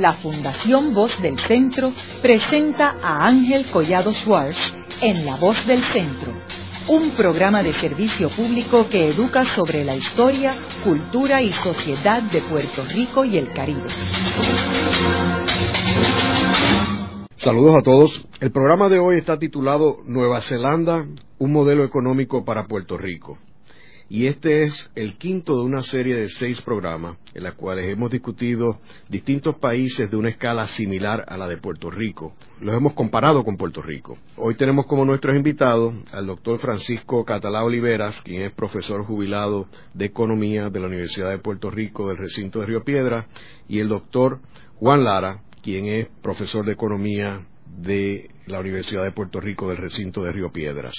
la Fundación Voz del Centro presenta a Ángel Collado Schwartz en La Voz del Centro, un programa de servicio público que educa sobre la historia, cultura y sociedad de Puerto Rico y el Caribe. Saludos a todos. El programa de hoy está titulado Nueva Zelanda, un modelo económico para Puerto Rico y este es el quinto de una serie de seis programas en los cuales hemos discutido distintos países de una escala similar a la de Puerto Rico. Los hemos comparado con Puerto Rico. Hoy tenemos como nuestros invitados al doctor Francisco Catalá Oliveras, quien es profesor jubilado de Economía de la Universidad de Puerto Rico del recinto de Río Piedra, y el doctor Juan Lara, quien es profesor de Economía de la Universidad de Puerto Rico del recinto de Río Piedras.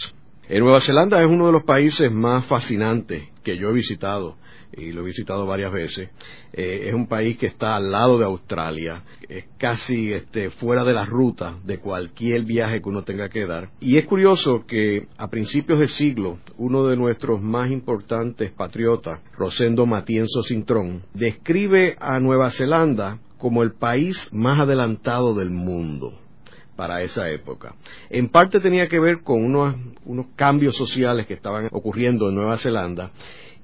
Nueva Zelanda es uno de los países más fascinantes que yo he visitado y lo he visitado varias veces. Eh, es un país que está al lado de Australia, es casi este, fuera de la ruta de cualquier viaje que uno tenga que dar. Y es curioso que a principios del siglo, uno de nuestros más importantes patriotas, Rosendo Matienzo Cintrón, describe a Nueva Zelanda como el país más adelantado del mundo para esa época. En parte tenía que ver con unos, cambios sociales que estaban ocurriendo en Nueva Zelanda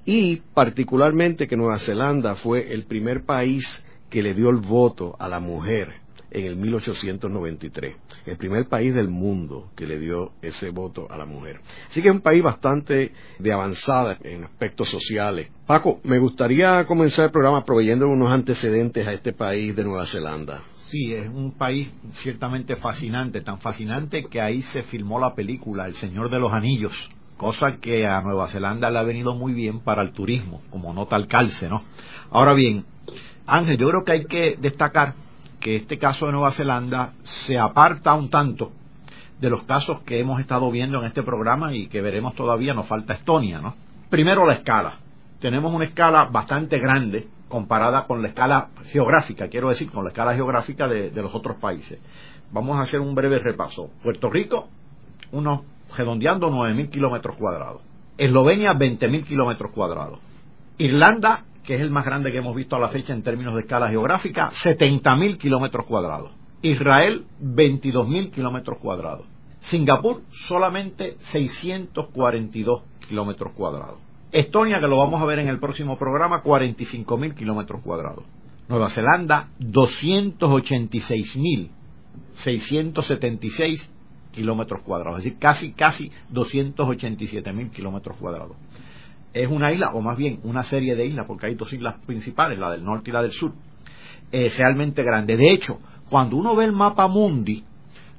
y particularmente que Nueva Zelanda fue el primer país que le dio el voto a la mujer en el 1893. El primer país del mundo que le dio ese voto a la mujer. Así que es un país bastante de avanzada en aspectos sociales. Paco, me gustaría comenzar el programa proveyendo unos antecedentes a este país de Nueva Zelanda. Sí, es un país ciertamente fascinante, tan fascinante que ahí se filmó la película El Señor de los Anillos, cosa que a Nueva Zelanda le ha venido muy bien para el turismo, como nota al calce, ¿no? Ahora bien, Ángel, yo creo que hay que destacar que este caso de Nueva Zelanda se aparta un tanto de los casos que hemos estado viendo en este programa y que veremos todavía, nos falta Estonia, ¿no? Primero la escala. Tenemos una escala bastante grande comparada con la escala geográfica, quiero decir, con la escala geográfica de, los otros países. Vamos a hacer un breve repaso. Puerto Rico, unos redondeando 9.000 kilómetros cuadrados. Eslovenia, 20.000 kilómetros cuadrados. Irlanda, que es el más grande que hemos visto a la fecha en términos de escala geográfica, 70.000 kilómetros cuadrados. Israel, 22.000 kilómetros cuadrados. Singapur, solamente 642 kilómetros cuadrados. Estonia, que lo vamos a ver en el próximo programa, 45.000 kilómetros cuadrados. Nueva Zelanda, 286.676 kilómetros cuadrados, es decir, casi, casi 287.000 kilómetros cuadrados. Es una isla, o más bien una serie de islas, porque hay dos islas principales, la del norte y la del sur, realmente grande. De hecho, cuando uno ve el mapa mundi,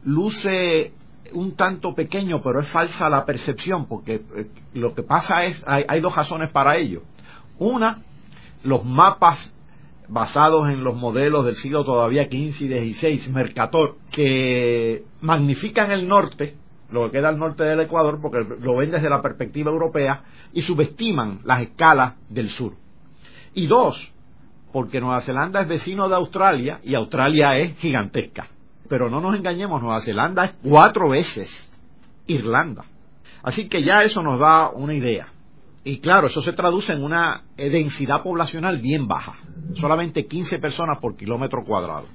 luce un tanto pequeño, pero es falsa la percepción, porque eh, lo que pasa es, hay, dos razones para ello. Una, los mapas basados en los modelos del siglo todavía XV y XVI, Mercator, que magnifican el norte, lo que queda al norte del Ecuador, porque lo ven desde la perspectiva europea, y subestiman las escalas del sur. Y dos, porque Nueva Zelanda es vecino de Australia y Australia es gigantesca. Pero no nos engañemos, Nueva Zelanda es cuatro veces Irlanda. Así que ya eso nos da una idea. Y claro, eso se traduce en una densidad poblacional bien baja. Solamente 15 personas por kilómetro cuadrado.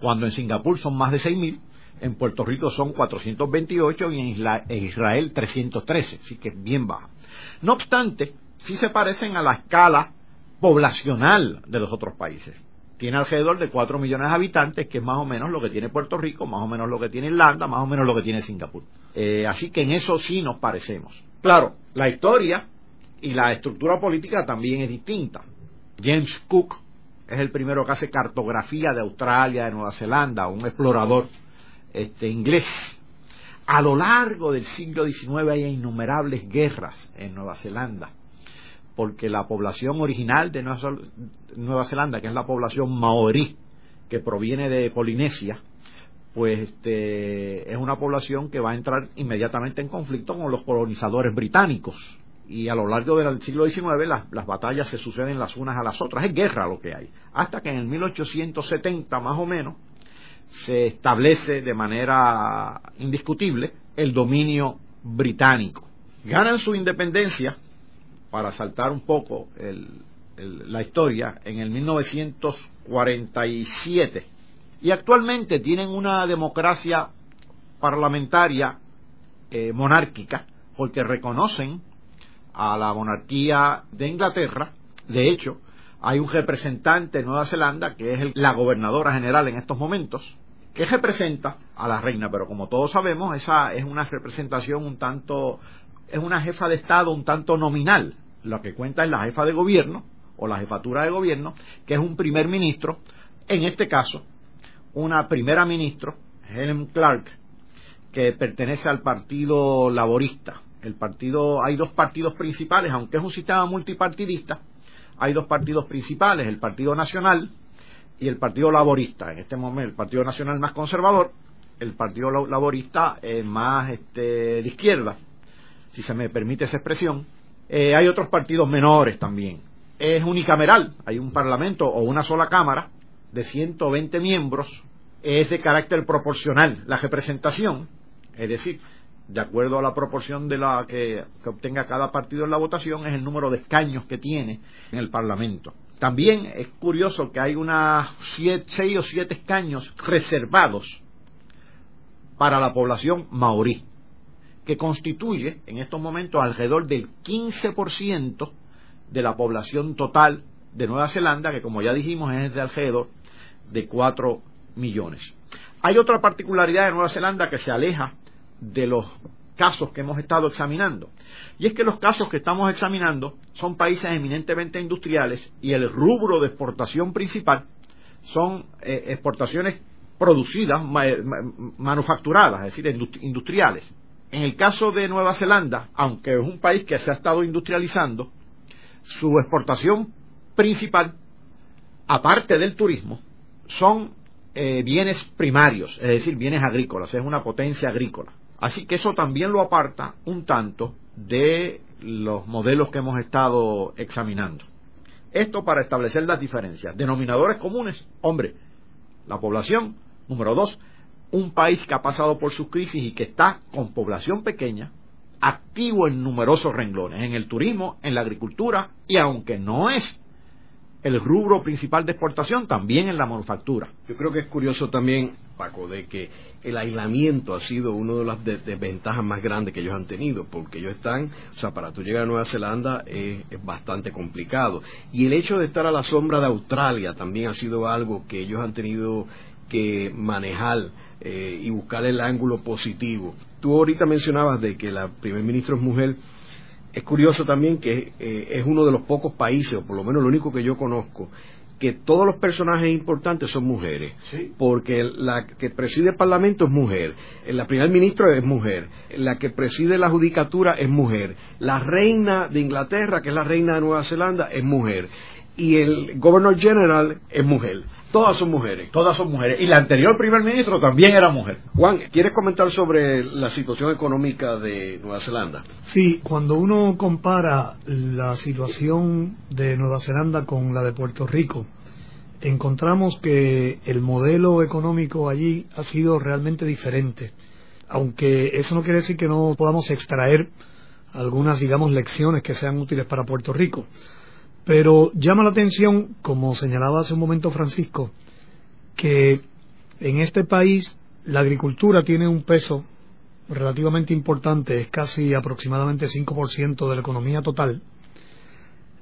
Cuando en Singapur son más de 6.000, en Puerto Rico son 428 y en Israel 313. Así que es bien baja. No obstante, sí se parecen a la escala poblacional de los otros países tiene alrededor de 4 millones de habitantes, que es más o menos lo que tiene Puerto Rico, más o menos lo que tiene Irlanda, más o menos lo que tiene Singapur. Eh, así que en eso sí nos parecemos. Claro, la historia y la estructura política también es distinta. James Cook es el primero que hace cartografía de Australia, de Nueva Zelanda, un explorador este, inglés. A lo largo del siglo XIX hay innumerables guerras en Nueva Zelanda porque la población original de Nueva Zelanda, que es la población maorí, que proviene de Polinesia, pues este, es una población que va a entrar inmediatamente en conflicto con los colonizadores británicos. Y a lo largo del siglo XIX las, las batallas se suceden las unas a las otras. Es guerra lo que hay. Hasta que en el 1870 más o menos se establece de manera indiscutible el dominio británico. Ganan su independencia para saltar un poco la historia, en el 1947 y actualmente tienen una democracia parlamentaria eh, monárquica porque reconocen a la monarquía de Inglaterra. De hecho, hay un representante de Nueva Zelanda que es la gobernadora general en estos momentos, que representa a la reina, pero como todos sabemos, esa es una representación un tanto, es una jefa de Estado un tanto nominal. Lo que cuenta es la jefa de gobierno o la jefatura de gobierno, que es un primer ministro, en este caso, una primera ministra, Helen Clark, que pertenece al Partido Laborista. El partido, hay dos partidos principales, aunque es un sistema multipartidista, hay dos partidos principales, el Partido Nacional y el Partido Laborista. En este momento, el Partido Nacional más conservador, el Partido Laborista más este, de izquierda, si se me permite esa expresión. Eh, hay otros partidos menores también. Es unicameral, hay un parlamento o una sola cámara de 120 miembros, es de carácter proporcional la representación, es decir, de acuerdo a la proporción de la que, obtenga cada partido en la votación, es el número de escaños que tiene en el Parlamento. También es curioso que hay unas seis o siete escaños reservados para la población maorí, que constituye en estos momentos alrededor del 15% de la población total de Nueva Zelanda, que como ya dijimos es de alrededor de 4 millones. Hay otra particularidad de Nueva Zelanda que se aleja de los casos que hemos estado examinando. Y es que los casos que estamos examinando son países eminentemente industriales y el rubro de exportación principal son eh, exportaciones producidas, manufacturadas, es decir, industriales. En el caso de Nueva Zelanda, aunque es un país que se ha estado industrializando, su exportación principal, aparte del turismo, son eh, bienes primarios, es decir, bienes agrícolas, es una potencia agrícola. Así que eso también lo aparta un tanto de los modelos que hemos estado examinando. Esto para establecer las diferencias. Denominadores comunes, hombre, la población, número dos, un país que ha pasado por sus crisis y que está con población pequeña, activo en numerosos renglones, en el turismo, en la agricultura y aunque no es el rubro principal de exportación, también en la manufactura. Yo creo que es curioso también, Paco, de que el aislamiento ha sido una de las desventajas más grandes que ellos han tenido, porque ellos están, o sea, para tú llegar a Nueva Zelanda es, bastante complicado. Y el hecho de estar a la sombra de Australia también ha sido algo que ellos han tenido que manejar eh, y buscar el ángulo positivo. Tú ahorita mencionabas de que la primer ministro es mujer. Es curioso también que eh, es uno de los pocos países, o por lo menos lo único que yo conozco, que todos los personajes importantes son mujeres, porque la que preside el Parlamento es mujer, la primer ministro es mujer, la que preside la judicatura es mujer, la reina de Inglaterra, que es la reina de Nueva Zelanda, es mujer, y el Governor General es mujer. Todas son mujeres. Todas son mujeres. Y la anterior primer ministro también era mujer. Juan, ¿quieres comentar sobre la situación económica de Nueva Zelanda? Sí, cuando uno compara la situación de Nueva Zelanda con la de Puerto Rico, encontramos que el modelo económico allí ha sido realmente diferente. Aunque eso no quiere decir que no podamos extraer algunas, digamos, lecciones que sean útiles para Puerto Rico. Pero llama la atención, como señalaba hace un momento Francisco, que en este país la agricultura tiene un peso relativamente importante, es casi aproximadamente 5% de la economía total.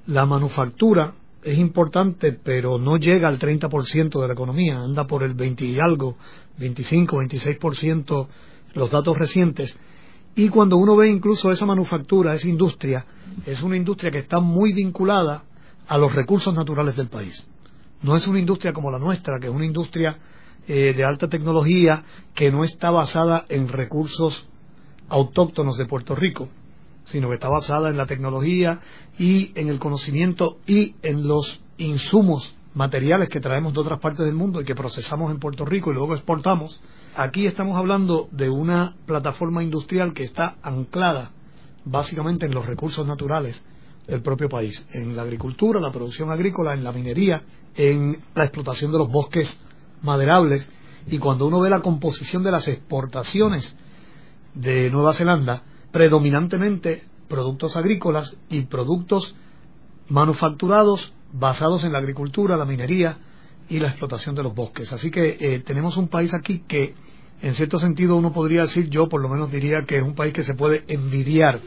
La manufactura es importante, pero no llega al 30% de la economía, anda por el 20 y algo, 25, 26% los datos recientes. Y cuando uno ve incluso esa manufactura, esa industria, es una industria que está muy vinculada a los recursos naturales del país. No es una industria como la nuestra, que es una industria eh, de alta tecnología que no está basada en recursos autóctonos de Puerto Rico, sino que está basada en la tecnología y en el conocimiento y en los insumos materiales que traemos de otras partes del mundo y que procesamos en Puerto Rico y luego exportamos. Aquí estamos hablando de una plataforma industrial que está anclada básicamente en los recursos naturales el propio país, en la agricultura, la producción agrícola, en la minería, en la explotación de los bosques maderables. Y cuando uno ve la composición de las exportaciones de Nueva Zelanda, predominantemente productos agrícolas y productos manufacturados basados en la agricultura, la minería y la explotación de los bosques. Así que eh, tenemos un país aquí que, en cierto sentido, uno podría decir, yo por lo menos diría que es un país que se puede envidiar,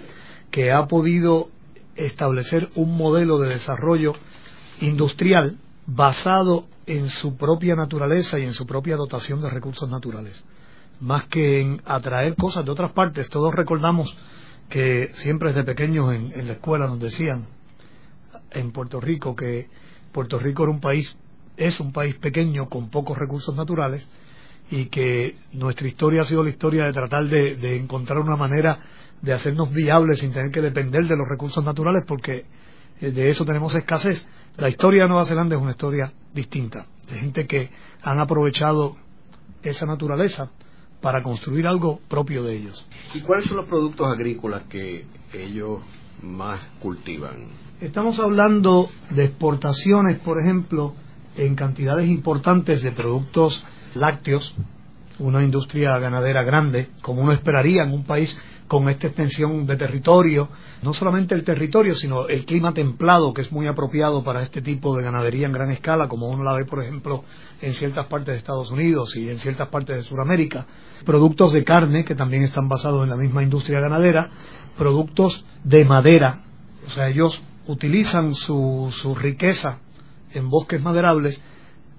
que ha podido establecer un modelo de desarrollo industrial basado en su propia naturaleza y en su propia dotación de recursos naturales, más que en atraer cosas de otras partes. Todos recordamos que siempre desde pequeños en, la escuela nos decían en Puerto Rico que Puerto Rico era un país es un país pequeño con pocos recursos naturales y que nuestra historia ha sido la historia de tratar de, encontrar una manera de hacernos viables sin tener que depender de los recursos naturales porque eh, de eso tenemos escasez. La historia de Nueva Zelanda es una historia distinta, de gente que han aprovechado esa naturaleza para construir algo propio de ellos. ¿Y cuáles son los productos agrícolas que ellos más cultivan? Estamos hablando de exportaciones, por ejemplo, en cantidades importantes de productos lácteos, una industria ganadera grande, como uno esperaría en un país con esta extensión de territorio, no solamente el territorio, sino el clima templado, que es muy apropiado para este tipo de ganadería en gran escala, como uno la ve, por ejemplo, en ciertas partes de Estados Unidos y en ciertas partes de Sudamérica, productos de carne, que también están basados en la misma industria ganadera, productos de madera, o sea, ellos utilizan su, su riqueza en bosques maderables,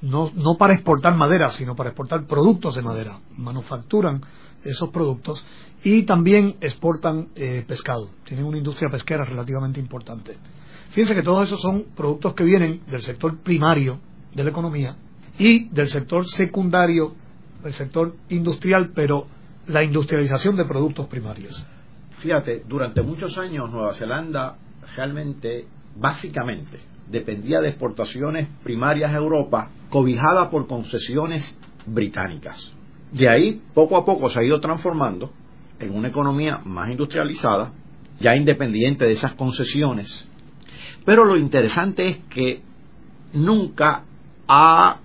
no, no para exportar madera, sino para exportar productos de madera. Manufacturan esos productos y también exportan eh, pescado. Tienen una industria pesquera relativamente importante. Fíjense que todos esos son productos que vienen del sector primario de la economía y del sector secundario, del sector industrial, pero la industrialización de productos primarios. Fíjate, durante muchos años Nueva Zelanda realmente, básicamente, dependía de exportaciones primarias a Europa, cobijada por concesiones británicas. De ahí, poco a poco, se ha ido transformando en una economía más industrializada, ya independiente de esas concesiones. Pero lo interesante es que nunca ha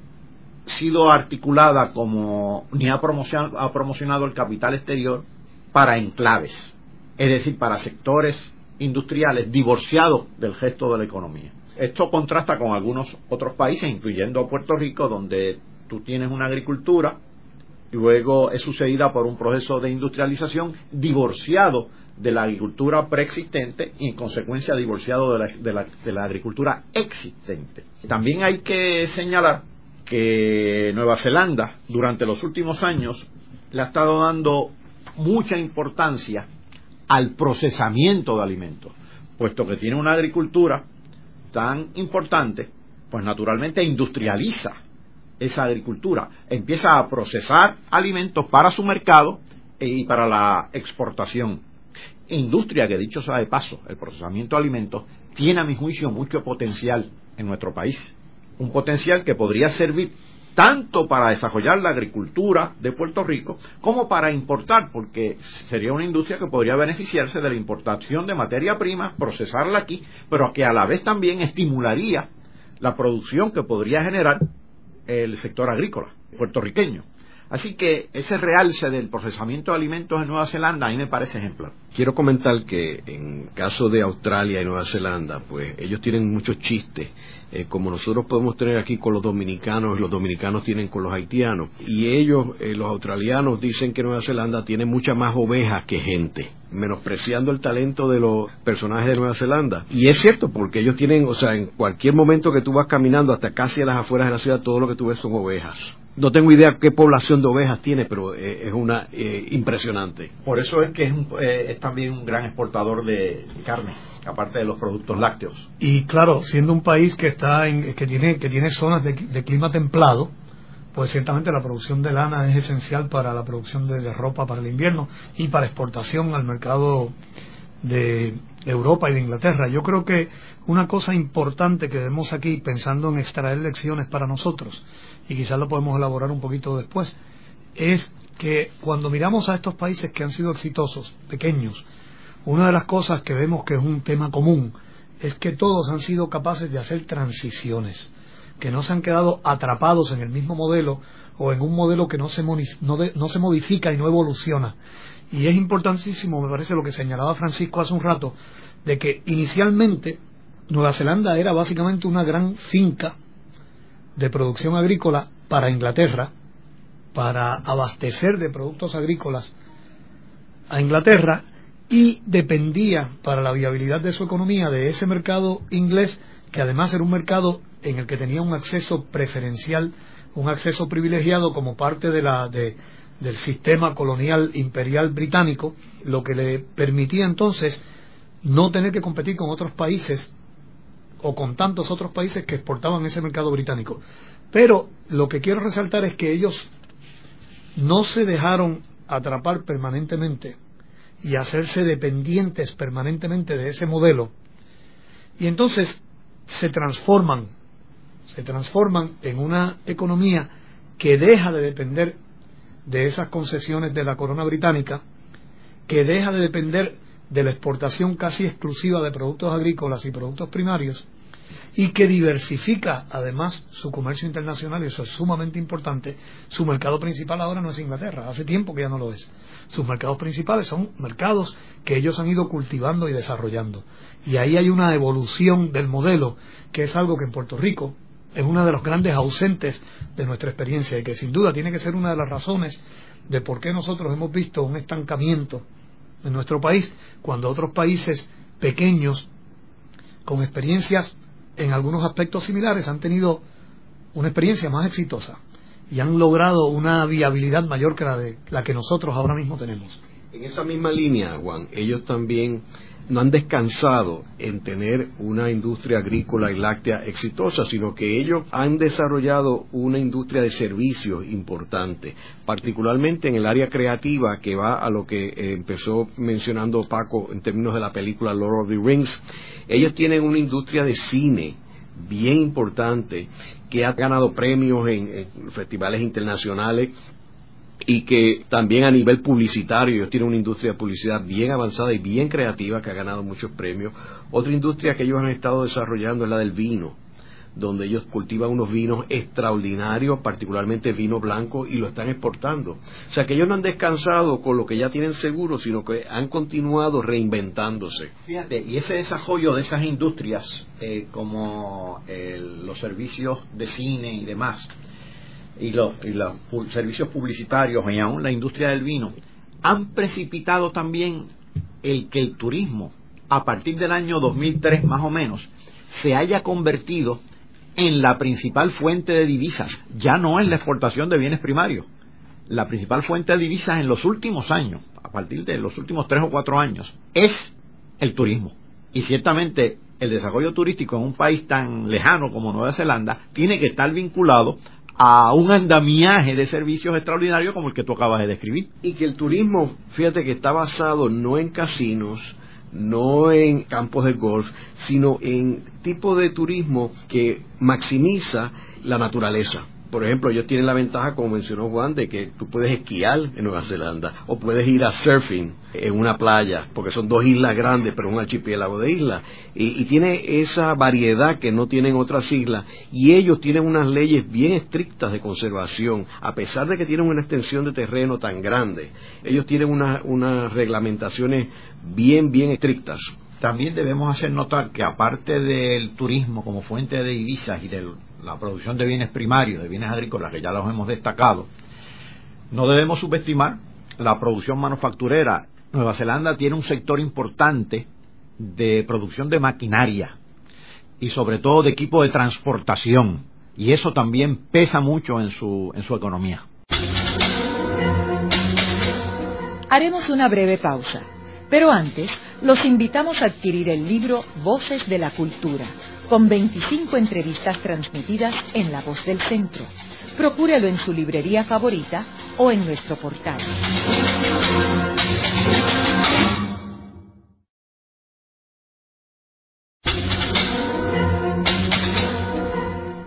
sido articulada como ni ha promocionado, ha promocionado el capital exterior para enclaves, es decir, para sectores industriales divorciados del gesto de la economía. Esto contrasta con algunos otros países, incluyendo Puerto Rico, donde tú tienes una agricultura luego es sucedida por un proceso de industrialización divorciado de la agricultura preexistente y en consecuencia divorciado de la, de la, de la agricultura existente. También hay que señalar que Nueva Zelanda durante los últimos años le ha estado dando mucha importancia al procesamiento de alimentos, puesto que tiene una agricultura tan importante, pues naturalmente industrializa esa agricultura, empieza a procesar alimentos para su mercado y para la exportación. Industria que dicho sea de paso, el procesamiento de alimentos tiene a mi juicio mucho potencial en nuestro país, un potencial que podría servir tanto para desarrollar la agricultura de Puerto Rico como para importar, porque sería una industria que podría beneficiarse de la importación de materia prima, procesarla aquí, pero que a la vez también estimularía la producción que podría generar el sector agrícola puertorriqueño. Así que ese realce del procesamiento de alimentos en Nueva Zelanda a mí me parece ejemplar. Quiero comentar que en caso de Australia y Nueva Zelanda, pues ellos tienen muchos chistes, eh, como nosotros podemos tener aquí con los dominicanos los dominicanos tienen con los haitianos. Y ellos, eh, los australianos, dicen que Nueva Zelanda tiene muchas más ovejas que gente menospreciando el talento de los personajes de Nueva Zelanda. Y es cierto, porque ellos tienen, o sea, en cualquier momento que tú vas caminando hasta casi a las afueras de la ciudad, todo lo que tú ves son ovejas. No tengo idea qué población de ovejas tiene, pero eh, es una eh, impresionante. Por eso es que es, eh, es, también un gran exportador de carne, aparte de los productos lácteos. Y claro, siendo un país que está en, que tiene que tiene zonas de, clima templado, pues ciertamente la producción de lana es esencial para la producción de, ropa para el invierno y para exportación al mercado de Europa y de Inglaterra. Yo creo que una cosa importante que vemos aquí, pensando en extraer lecciones para nosotros, y quizás lo podemos elaborar un poquito después, es que cuando miramos a estos países que han sido exitosos, pequeños, una de las cosas que vemos que es un tema común es que todos han sido capaces de hacer transiciones, que no se han quedado atrapados en el mismo modelo o en un modelo que no se, no se modifica y no evoluciona. Y es importantísimo, me parece lo que señalaba Francisco hace un rato, de que inicialmente Nueva Zelanda era básicamente una gran finca de producción agrícola para Inglaterra, para abastecer de productos agrícolas a Inglaterra y dependía para la viabilidad de su economía de ese mercado inglés, que además era un mercado en el que tenía un acceso preferencial, un acceso privilegiado como parte de la, del sistema colonial imperial británico, lo que le permitía entonces no tener que competir con otros países o con tantos otros países que exportaban ese mercado británico. Pero lo que quiero resaltar es que ellos no se dejaron atrapar permanentemente y hacerse dependientes permanentemente de ese modelo. Y entonces se transforman, se transforman en una economía que deja de depender de esas concesiones de la corona británica, que deja de depender de la exportación casi exclusiva de productos agrícolas y productos primarios, y que diversifica además su comercio internacional, y eso es sumamente importante. Su mercado principal ahora no es Inglaterra, hace tiempo que ya no lo es. Sus mercados principales son mercados que ellos han ido cultivando y desarrollando. Y ahí hay una evolución del modelo, que es algo que en Puerto Rico es una de los grandes ausentes de nuestra experiencia y que sin duda tiene que ser una de las razones de por qué nosotros hemos visto un estancamiento en nuestro país cuando otros países pequeños con experiencias en algunos aspectos similares han tenido una experiencia más exitosa y han logrado una viabilidad mayor que la, de, la que nosotros ahora mismo tenemos. En esa misma línea, Juan, ellos también no han descansado en tener una industria agrícola y láctea exitosa, sino que ellos han desarrollado una industria de servicios importante, particularmente en el área creativa que va a lo que eh, empezó mencionando Paco en términos de la película Lord of the Rings. Ellos tienen una industria de cine bien importante que ha ganado premios en, festivales internacionales y que también a nivel publicitario ellos tienen una industria de publicidad bien avanzada y bien creativa que ha ganado muchos premios. Otra industria que ellos han estado desarrollando es la del vino donde ellos cultivan unos vinos extraordinarios, particularmente vino blanco, y lo están exportando. O sea que ellos no han descansado con lo que ya tienen seguro, sino que han continuado reinventándose. Fíjate, y ese desarrollo de esas industrias, eh, como los servicios de cine y demás, y los, y los servicios publicitarios, y aún la industria del vino, han precipitado también el que el turismo, a partir del año 2003 más o menos, se haya convertido en la principal fuente de divisas, ya no es la exportación de bienes primarios. La principal fuente de divisas en los últimos años, a partir de los últimos tres o cuatro años, es el turismo. Y ciertamente el desarrollo turístico en un país tan lejano como Nueva Zelanda tiene que estar vinculado a un andamiaje de servicios extraordinarios como el que tú acabas de describir. Y que el turismo, fíjate que está basado no en casinos, no en campos de golf, sino en tipo de turismo que maximiza la naturaleza. Por ejemplo, ellos tienen la ventaja, como mencionó Juan, de que tú puedes esquiar en Nueva Zelanda o puedes ir a surfing en una playa, porque son dos islas grandes, pero un archipiélago de islas. Y, y, tiene esa variedad que no tienen otras islas. Y ellos tienen unas leyes bien estrictas de conservación, a pesar de que tienen una extensión de terreno tan grande. Ellos tienen unas reglamentaciones bien, bien estrictas. También debemos hacer notar que aparte del turismo como fuente de divisas y de la producción de bienes primarios, de bienes agrícolas, que ya los hemos destacado, no debemos subestimar la producción manufacturera. Nueva Zelanda tiene un sector importante de producción de maquinaria y sobre todo de equipo de transportación y eso también pesa mucho en su, en su economía. Haremos una breve pausa. Pero antes, los invitamos a adquirir el libro Voces de la Cultura, con 25 entrevistas transmitidas en La Voz del Centro. Procúrelo en su librería favorita o en nuestro portal.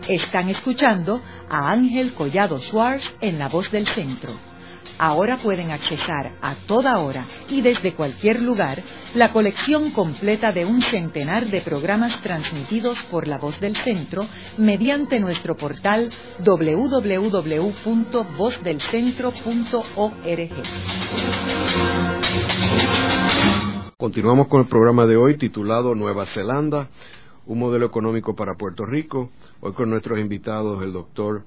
Están escuchando a Ángel Collado Schwartz en La Voz del Centro ahora pueden accesar a toda hora y desde cualquier lugar la colección completa de un centenar de programas transmitidos por la voz del centro mediante nuestro portal www.vozdelcentro.org. Continuamos con el programa de hoy titulado Nueva Zelanda, un modelo económico para Puerto Rico. Hoy con nuestros invitados el doctor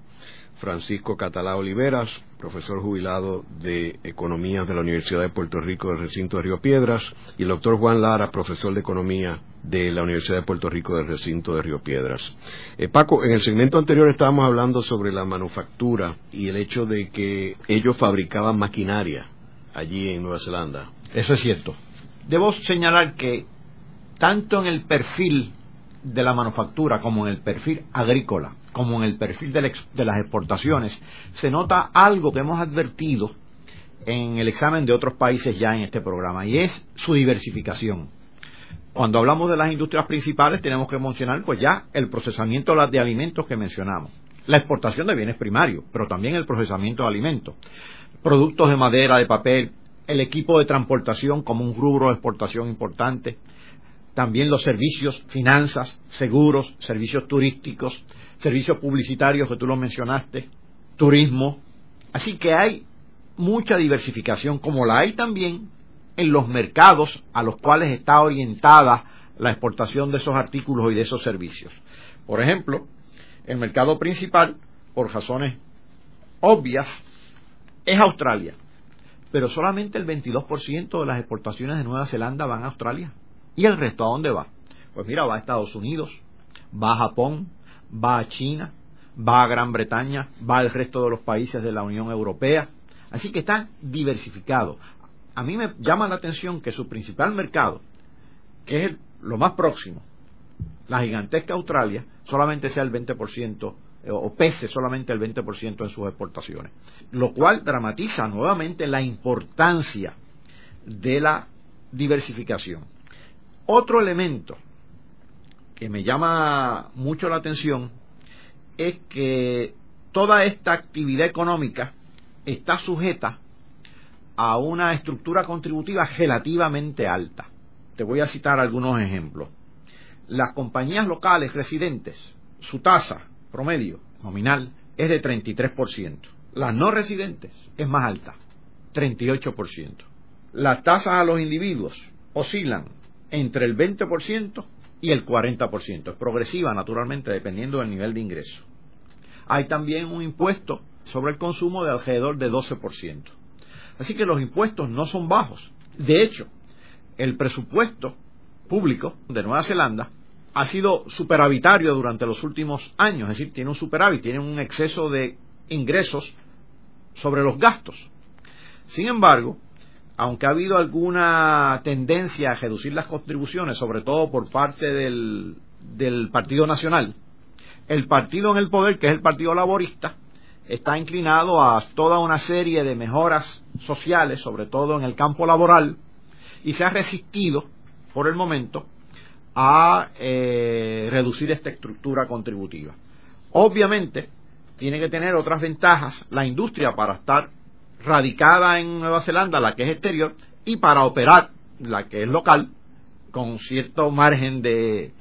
Francisco Catalá Oliveras, profesor jubilado de Economía de la Universidad de Puerto Rico del recinto de Río Piedras, y el doctor Juan Lara, profesor de Economía de la Universidad de Puerto Rico del recinto de Río Piedras. Eh, Paco, en el segmento anterior estábamos hablando sobre la manufactura y el hecho de que ellos fabricaban maquinaria allí en Nueva Zelanda. Eso es cierto. Debo señalar que tanto en el perfil de la manufactura como en el perfil agrícola, como en el perfil de, las exportaciones, se nota algo que hemos advertido en el examen de otros países ya en este programa, y es su diversificación. Cuando hablamos de las industrias principales tenemos que mencionar pues ya el procesamiento de alimentos que mencionamos, la exportación de bienes primarios, pero también el procesamiento de alimentos, productos de madera, de papel, el equipo de transportación como un rubro de exportación importante, también los servicios, finanzas, seguros, servicios turísticos, servicios publicitarios que tú lo mencionaste, turismo. Así que hay mucha diversificación, como la hay también en los mercados a los cuales está orientada la exportación de esos artículos y de esos servicios. Por ejemplo, el mercado principal, por razones obvias, es Australia, pero solamente el 22% de las exportaciones de Nueva Zelanda van a Australia. ¿Y el resto a dónde va? Pues mira, va a Estados Unidos, va a Japón, va a China, va a Gran Bretaña, va al resto de los países de la Unión Europea. Así que está diversificado. A mí me llama la atención que su principal mercado, que es lo más próximo, la gigantesca Australia, solamente sea el 20% eh, o pese solamente el 20% en sus exportaciones, lo cual dramatiza nuevamente la importancia de la diversificación. Otro elemento que me llama mucho la atención es que toda esta actividad económica está sujeta a una estructura contributiva relativamente alta. Te voy a citar algunos ejemplos. Las compañías locales residentes, su tasa promedio nominal es de 33%. Las no residentes es más alta, 38%. Las tasas a los individuos oscilan entre el 20% y el 40%. Es progresiva, naturalmente, dependiendo del nivel de ingreso. Hay también un impuesto sobre el consumo de alrededor de 12%. Así que los impuestos no son bajos. De hecho, el presupuesto público de Nueva Zelanda ha sido superavitario durante los últimos años, es decir, tiene un superávit, tiene un exceso de ingresos sobre los gastos. Sin embargo, aunque ha habido alguna tendencia a reducir las contribuciones, sobre todo por parte del, Partido Nacional, el partido en el poder, que es el Partido Laborista, está inclinado a toda una serie de mejoras sociales, sobre todo en el campo laboral, y se ha resistido, por el momento, a eh, reducir esta estructura contributiva. Obviamente, tiene que tener otras ventajas la industria para estar radicada en Nueva Zelanda, la que es exterior, y para operar la que es local, con cierto margen de,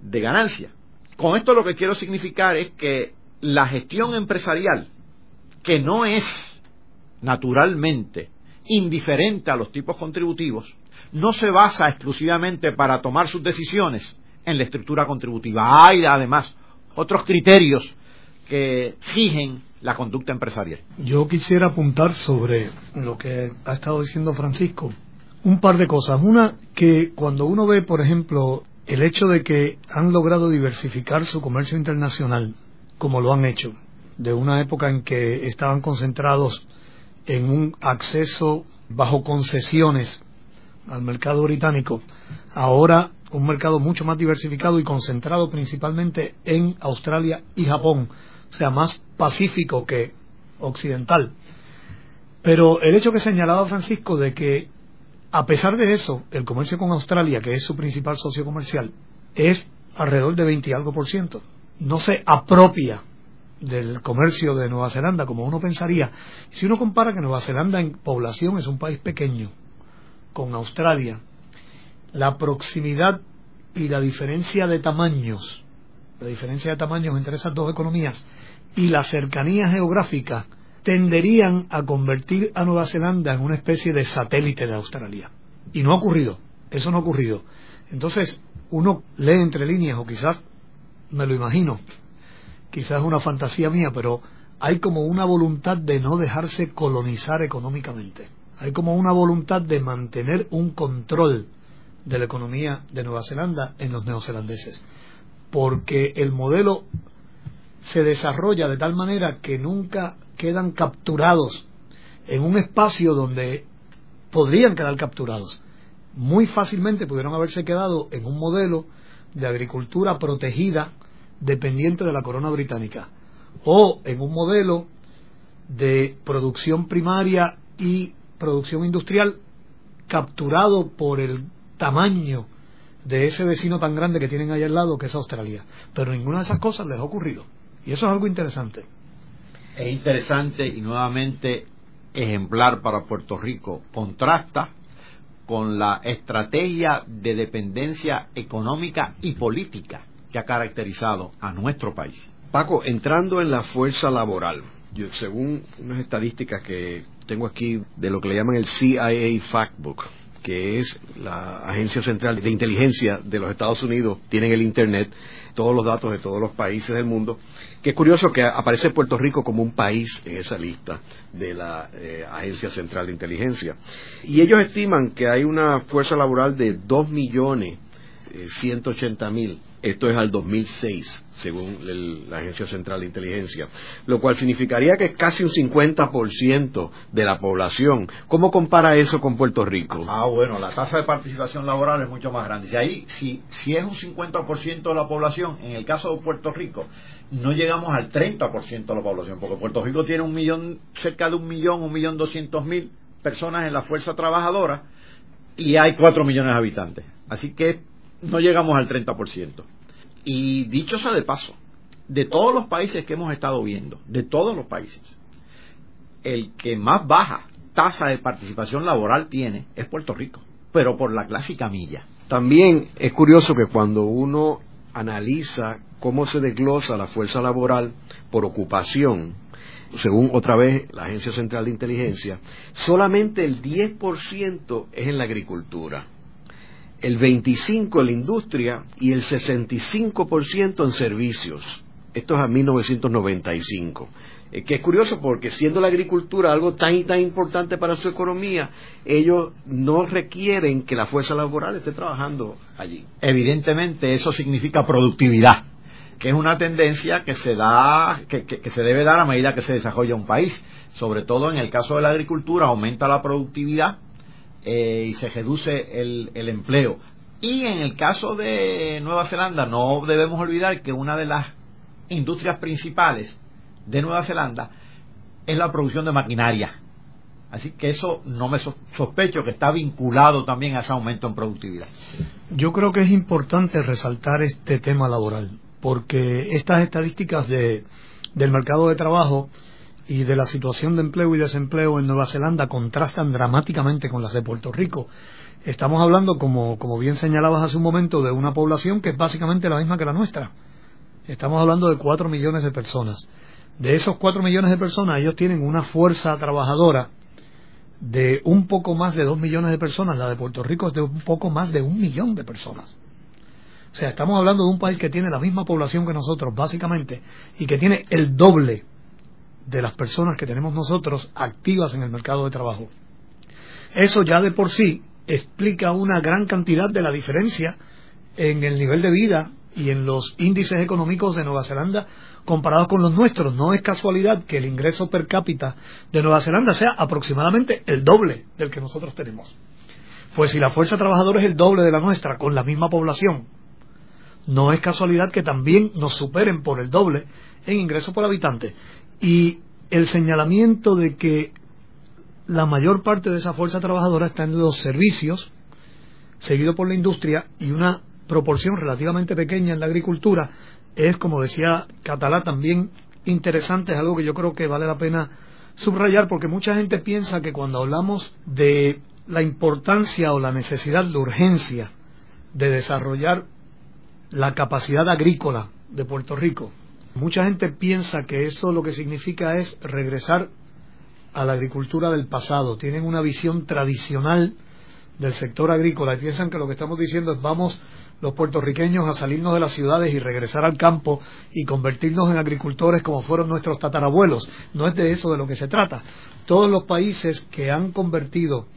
de ganancia. Con esto lo que quiero significar es que la gestión empresarial, que no es naturalmente indiferente a los tipos contributivos, no se basa exclusivamente para tomar sus decisiones en la estructura contributiva. Hay además otros criterios que rigen la conducta empresarial. Yo quisiera apuntar sobre lo que ha estado diciendo Francisco. Un par de cosas. Una, que cuando uno ve, por ejemplo, el hecho de que han logrado diversificar su comercio internacional, como lo han hecho, de una época en que estaban concentrados en un acceso bajo concesiones al mercado británico, ahora un mercado mucho más diversificado y concentrado principalmente en Australia y Japón, sea, más pacífico que occidental. Pero el hecho que señalaba Francisco de que, a pesar de eso, el comercio con Australia, que es su principal socio comercial, es alrededor de 20 y algo por ciento. No se apropia del comercio de Nueva Zelanda como uno pensaría. Si uno compara que Nueva Zelanda en población es un país pequeño con Australia, la proximidad y la diferencia de tamaños la diferencia de tamaños entre esas dos economías y la cercanía geográfica tenderían a convertir a Nueva Zelanda en una especie de satélite de Australia. Y no ha ocurrido, eso no ha ocurrido. Entonces, uno lee entre líneas, o quizás me lo imagino, quizás es una fantasía mía, pero hay como una voluntad de no dejarse colonizar económicamente. Hay como una voluntad de mantener un control de la economía de Nueva Zelanda en los neozelandeses. Porque el modelo se desarrolla de tal manera que nunca quedan capturados en un espacio donde podrían quedar capturados. Muy fácilmente pudieron haberse quedado en un modelo de agricultura protegida dependiente de la corona británica o en un modelo de producción primaria y producción industrial capturado por el tamaño de ese vecino tan grande que tienen ahí al lado que es Australia. Pero ninguna de esas cosas les ha ocurrido. Y eso es algo interesante. Es interesante y nuevamente ejemplar para Puerto Rico. Contrasta con la estrategia de dependencia económica y política que ha caracterizado a nuestro país. Paco, entrando en la fuerza laboral, yo, según unas estadísticas que tengo aquí de lo que le llaman el CIA Factbook, que es la Agencia Central de Inteligencia de los Estados Unidos, tienen el Internet, todos los datos de todos los países del mundo, que es curioso que aparece Puerto Rico como un país en esa lista de la eh, Agencia Central de Inteligencia. Y ellos estiman que hay una fuerza laboral de 2 millones eh, 180 mil esto es al 2006, según la Agencia Central de Inteligencia, lo cual significaría que es casi un 50% de la población. ¿Cómo compara eso con Puerto Rico? Ah, bueno, la tasa de participación laboral es mucho más grande. Si, ahí, si, si es un 50% de la población, en el caso de Puerto Rico, no llegamos al 30% de la población, porque Puerto Rico tiene un millón, cerca de un millón, un millón doscientos mil personas en la fuerza trabajadora y hay cuatro millones de habitantes. Así que no llegamos al 30%. Y dicho sea de paso, de todos los países que hemos estado viendo, de todos los países, el que más baja tasa de participación laboral tiene es Puerto Rico, pero por la clásica milla. También es curioso que cuando uno analiza cómo se desglosa la fuerza laboral por ocupación, según otra vez la Agencia Central de Inteligencia, solamente el 10% es en la agricultura el 25% en la industria y el 65% en servicios. Esto es a 1995. Eh, que es curioso porque siendo la agricultura algo tan y tan importante para su economía, ellos no requieren que la fuerza laboral esté trabajando allí. Evidentemente eso significa productividad, que es una tendencia que se da, que, que se debe dar a medida que se desarrolla un país. Sobre todo en el caso de la agricultura aumenta la productividad eh, y se reduce el, el empleo. Y en el caso de Nueva Zelanda, no debemos olvidar que una de las industrias principales de Nueva Zelanda es la producción de maquinaria. Así que eso no me sospecho que está vinculado también a ese aumento en productividad. Yo creo que es importante resaltar este tema laboral, porque estas estadísticas de, del mercado de trabajo y de la situación de empleo y desempleo en Nueva Zelanda contrastan dramáticamente con las de Puerto Rico. Estamos hablando, como, como bien señalabas hace un momento, de una población que es básicamente la misma que la nuestra. Estamos hablando de cuatro millones de personas. De esos cuatro millones de personas, ellos tienen una fuerza trabajadora de un poco más de dos millones de personas. La de Puerto Rico es de un poco más de un millón de personas. O sea, estamos hablando de un país que tiene la misma población que nosotros, básicamente, y que tiene el doble de las personas que tenemos nosotros activas en el mercado de trabajo. Eso ya de por sí explica una gran cantidad de la diferencia en el nivel de vida y en los índices económicos de Nueva Zelanda comparados con los nuestros. No es casualidad que el ingreso per cápita de Nueva Zelanda sea aproximadamente el doble del que nosotros tenemos. Pues si la fuerza trabajadora es el doble de la nuestra, con la misma población, no es casualidad que también nos superen por el doble en ingreso por habitante. Y el señalamiento de que la mayor parte de esa fuerza trabajadora está en los servicios, seguido por la industria, y una proporción relativamente pequeña en la agricultura, es, como decía Catalá, también interesante, es algo que yo creo que vale la pena subrayar, porque mucha gente piensa que cuando hablamos de la importancia o la necesidad, de urgencia de desarrollar la capacidad agrícola de Puerto Rico, Mucha gente piensa que eso lo que significa es regresar a la agricultura del pasado. Tienen una visión tradicional del sector agrícola y piensan que lo que estamos diciendo es vamos los puertorriqueños a salirnos de las ciudades y regresar al campo y convertirnos en agricultores como fueron nuestros tatarabuelos. No es de eso de lo que se trata. Todos los países que han convertido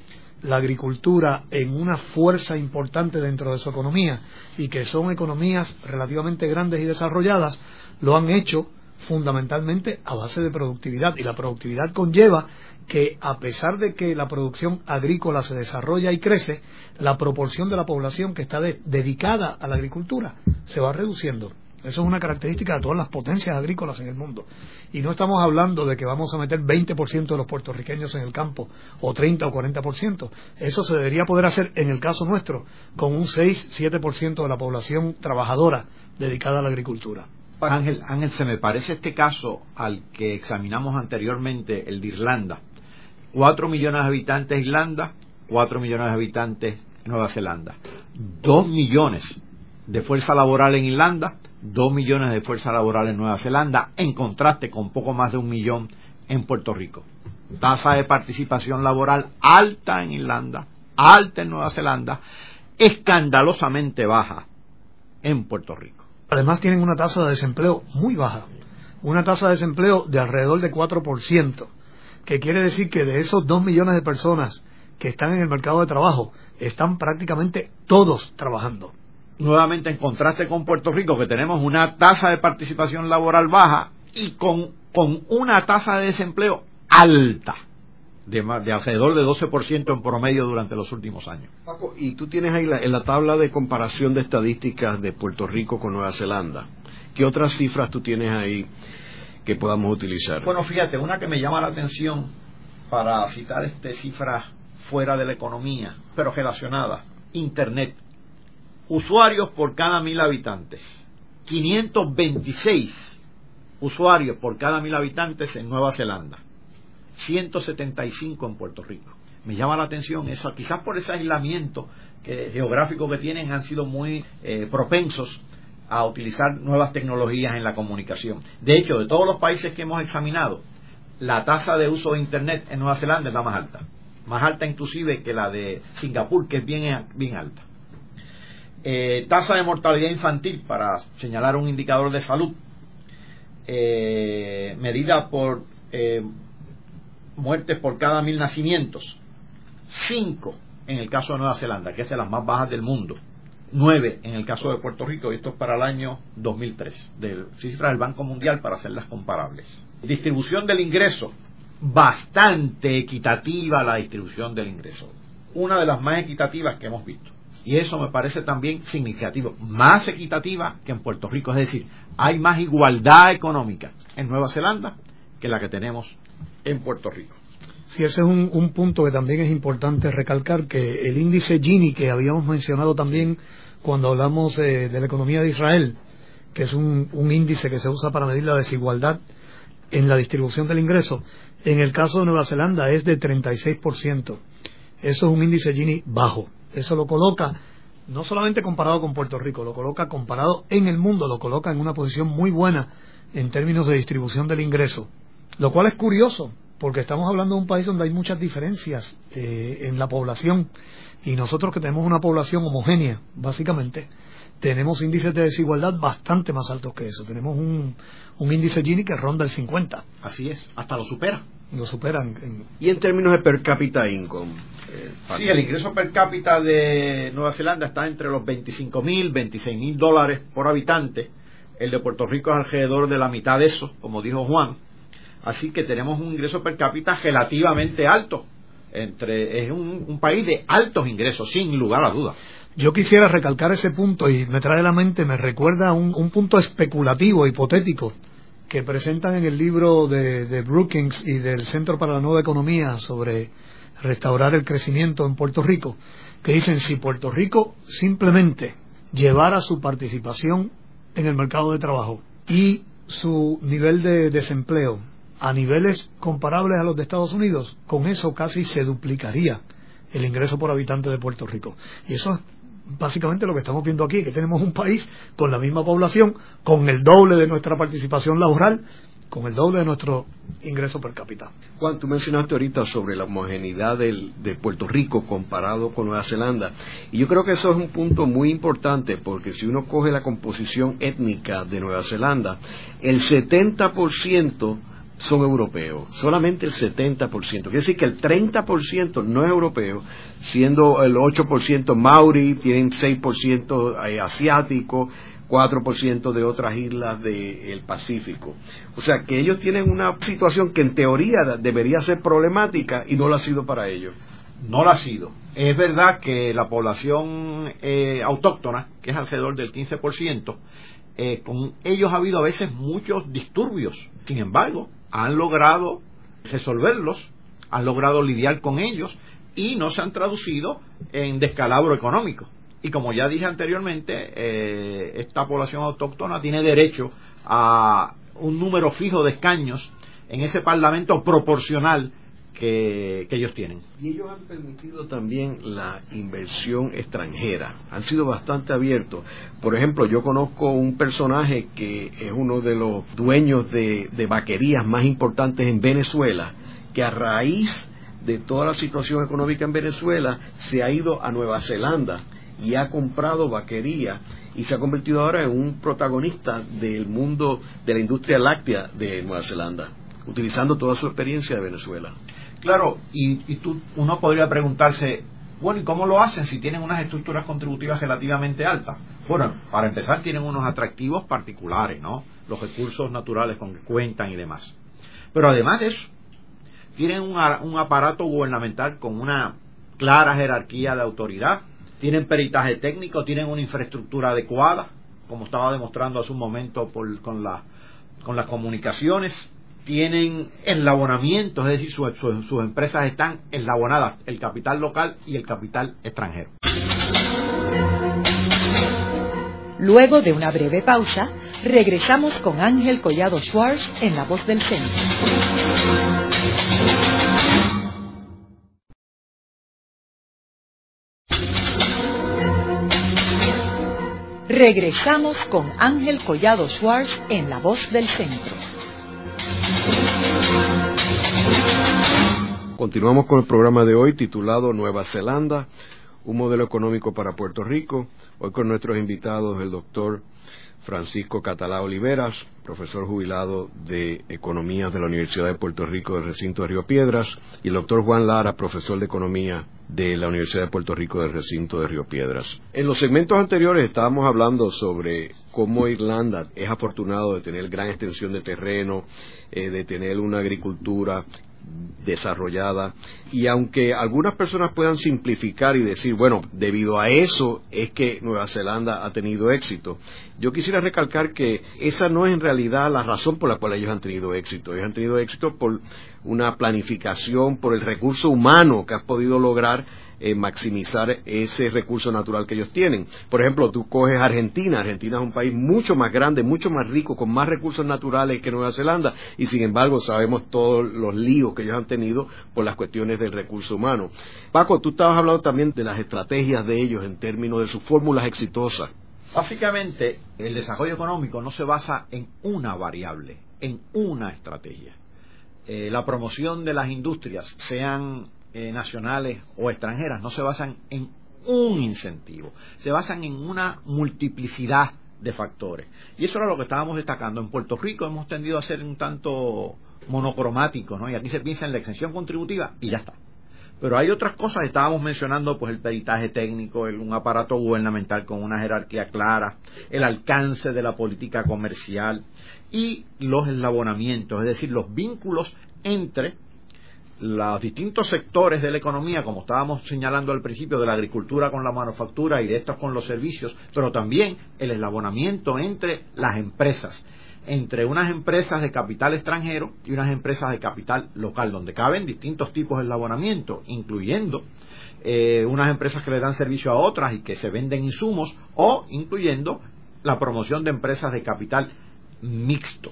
la agricultura en una fuerza importante dentro de su economía y que son economías relativamente grandes y desarrolladas, lo han hecho fundamentalmente a base de productividad y la productividad conlleva que a pesar de que la producción agrícola se desarrolla y crece, la proporción de la población que está dedicada a la agricultura se va reduciendo. Eso es una característica de todas las potencias agrícolas en el mundo. Y no estamos hablando de que vamos a meter 20% de los puertorriqueños en el campo, o 30 o 40%. Eso se debería poder hacer, en el caso nuestro, con un 6-7% de la población trabajadora dedicada a la agricultura. Ángel, Ángel, se me parece este caso al que examinamos anteriormente, el de Irlanda. 4 millones de habitantes Irlanda, 4 millones de habitantes Nueva Zelanda. 2 millones de fuerza laboral en Irlanda, 2 millones de fuerza laboral en Nueva Zelanda, en contraste con poco más de un millón en Puerto Rico. Tasa de participación laboral alta en Irlanda, alta en Nueva Zelanda, escandalosamente baja en Puerto Rico. Además tienen una tasa de desempleo muy baja, una tasa de desempleo de alrededor de 4% que quiere decir que de esos dos millones de personas que están en el mercado de trabajo, están prácticamente todos trabajando. Nuevamente, en contraste con Puerto Rico, que tenemos una tasa de participación laboral baja y con, una tasa de desempleo alta, de, de alrededor de 12% en promedio durante los últimos años. Paco, y tú tienes ahí en la tabla de comparación de estadísticas de Puerto Rico con Nueva Zelanda. ¿Qué otras cifras tú tienes ahí que podamos utilizar? Bueno, fíjate, una que me llama la atención para citar este cifras fuera de la economía, pero relacionada, Internet. Usuarios por cada mil habitantes. 526 usuarios por cada mil habitantes en Nueva Zelanda. 175 en Puerto Rico. Me llama la atención eso, quizás por ese aislamiento geográfico que tienen han sido muy eh, propensos a utilizar nuevas tecnologías en la comunicación. De hecho, de todos los países que hemos examinado, la tasa de uso de Internet en Nueva Zelanda es la más alta. Más alta inclusive que la de Singapur, que es bien, bien alta. Eh, tasa de mortalidad infantil, para señalar un indicador de salud, eh, medida por eh, muertes por cada mil nacimientos. Cinco en el caso de Nueva Zelanda, que es de las más bajas del mundo. 9 en el caso de Puerto Rico, y esto es para el año 2003, de cifras del Banco Mundial para hacerlas comparables. Distribución del ingreso, bastante equitativa la distribución del ingreso, una de las más equitativas que hemos visto. Y eso me parece también significativo, más equitativa que en Puerto Rico, es decir, hay más igualdad económica en Nueva Zelanda que la que tenemos en Puerto Rico. Sí, ese es un, punto que también es importante recalcar, que el índice Gini, que habíamos mencionado también cuando hablamos de la economía de Israel, que es un, índice que se usa para medir la desigualdad en la distribución del ingreso, en el caso de Nueva Zelanda es de 36%. Eso es un índice Gini bajo. Eso lo coloca, no solamente comparado con Puerto Rico, lo coloca comparado en el mundo, lo coloca en una posición muy buena en términos de distribución del ingreso. Lo cual es curioso, porque estamos hablando de un país donde hay muchas diferencias eh, en la población y nosotros que tenemos una población homogénea, básicamente, tenemos índices de desigualdad bastante más altos que eso. Tenemos un, índice Gini que ronda el 50. Así es, hasta lo supera. Lo superan. ¿Y en términos de per cápita income? Eh, sí, el ingreso per cápita de Nueva Zelanda está entre los 25 mil, 26 mil dólares por habitante. El de Puerto Rico es alrededor de la mitad de eso, como dijo Juan. Así que tenemos un ingreso per cápita relativamente alto. Entre, es un, país de altos ingresos, sin lugar a dudas. Yo quisiera recalcar ese punto y me trae a la mente, me recuerda un, un punto especulativo, hipotético, que presentan en el libro de, de, Brookings y del Centro para la Nueva Economía sobre restaurar el crecimiento en Puerto Rico, que dicen si Puerto Rico simplemente llevara su participación en el mercado de trabajo y su nivel de desempleo a niveles comparables a los de Estados Unidos, con eso casi se duplicaría el ingreso por habitante de Puerto Rico. Y eso es básicamente lo que estamos viendo aquí, que tenemos un país con la misma población, con el doble de nuestra participación laboral, con el doble de nuestro ingreso per cápita. Juan, tú mencionaste ahorita sobre la homogeneidad de Puerto Rico comparado con Nueva Zelanda. Y yo creo que eso es un punto muy importante porque si uno coge la composición étnica de Nueva Zelanda, el 70% son europeos, solamente el 70%. Quiere decir que el 30% no es europeo, siendo el 8% maori, tienen 6% eh, asiático, 4% de otras islas del Pacífico. O sea que ellos tienen una situación que en teoría debería ser problemática y no lo ha sido para ellos. No lo ha sido. Es verdad que la población eh, autóctona, que es alrededor del 15%, eh, con ellos ha habido a veces muchos disturbios. Sin embargo, han logrado resolverlos, han logrado lidiar con ellos y no se han traducido en descalabro económico. Y como ya dije anteriormente, eh, esta población autóctona tiene derecho a un número fijo de escaños en ese parlamento proporcional que, ellos tienen. Y ellos han permitido también la inversión extranjera, han sido bastante abiertos. Por ejemplo, yo conozco un personaje que es uno de los dueños de, de vaquerías más importantes en Venezuela, que a raíz de toda la situación económica en Venezuela se ha ido a Nueva Zelanda y ha comprado vaquería y se ha convertido ahora en un protagonista del mundo de la industria láctea de Nueva Zelanda, utilizando toda su experiencia de Venezuela. Claro, y, tú, uno podría preguntarse, bueno, ¿y cómo lo hacen si tienen unas estructuras contributivas relativamente altas? Bueno, para empezar tienen unos atractivos particulares, ¿no? Los recursos naturales con que cuentan y demás. Pero además de eso, tienen un, un aparato gubernamental con una clara jerarquía de autoridad, tienen peritaje técnico, tienen una infraestructura adecuada, como estaba demostrando hace un momento por, con, la, con las comunicaciones, tienen enlabonamiento, es decir, sus empresas están enlabonadas, el capital local y el capital extranjero. Luego de una breve pausa, regresamos con Ángel Collado Schwartz en La Voz del Centro. Regresamos con Ángel Collado Schwartz en La Voz del Centro. Continuamos con el programa de hoy titulado Nueva Zelanda, un modelo económico para Puerto Rico. Hoy con nuestros invitados el doctor Francisco Catalá Oliveras, profesor jubilado de Economía de la Universidad de Puerto Rico del recinto de Río Piedras, y el doctor Juan Lara, profesor de Economía de la Universidad de Puerto Rico del recinto de Río Piedras. En los segmentos anteriores estábamos hablando sobre cómo Irlanda es afortunado de tener gran extensión de terreno, eh, de tener una agricultura desarrollada y aunque algunas personas puedan simplificar y decir, bueno, debido a eso es que Nueva Zelanda ha tenido éxito, yo quisiera recalcar que esa no es en realidad la razón por la cual ellos han tenido éxito. Ellos han tenido éxito por una planificación, por el recurso humano que han podido lograr eh, maximizar ese recurso natural que ellos tienen. Por ejemplo, tú coges Argentina, Argentina es un país mucho más grande, mucho más rico, con más recursos naturales que Nueva Zelanda, y sin embargo sabemos todos los líos que ellos han tenido por las cuestiones del recurso humano. Paco, tú estabas hablando también de las estrategias de ellos en términos de sus fórmulas exitosas. Básicamente, el desarrollo económico no se basa en una variable, en una estrategia. Eh, la promoción de las industrias, sean eh, nacionales o extranjeras no se basan en un incentivo, se basan en una multiplicidad de factores. Y eso era lo que estábamos destacando. En Puerto Rico hemos tendido a ser un tanto monocromático, ¿no? Y aquí se piensa en la exención contributiva y ya está. Pero hay otras cosas, estábamos mencionando pues el peritaje técnico, un aparato gubernamental con una jerarquía clara, el alcance de la política comercial y los eslabonamientos, es decir, los vínculos entre los distintos sectores de la economía, como estábamos señalando al principio, de la agricultura con la manufactura y de estos con los servicios, pero también el eslabonamiento entre las empresas, entre unas empresas de capital extranjero y unas empresas de capital local, donde caben distintos tipos de eslabonamiento, incluyendo eh, unas empresas que le dan servicio a otras y que se venden insumos, o incluyendo la promoción de empresas de capital mixto.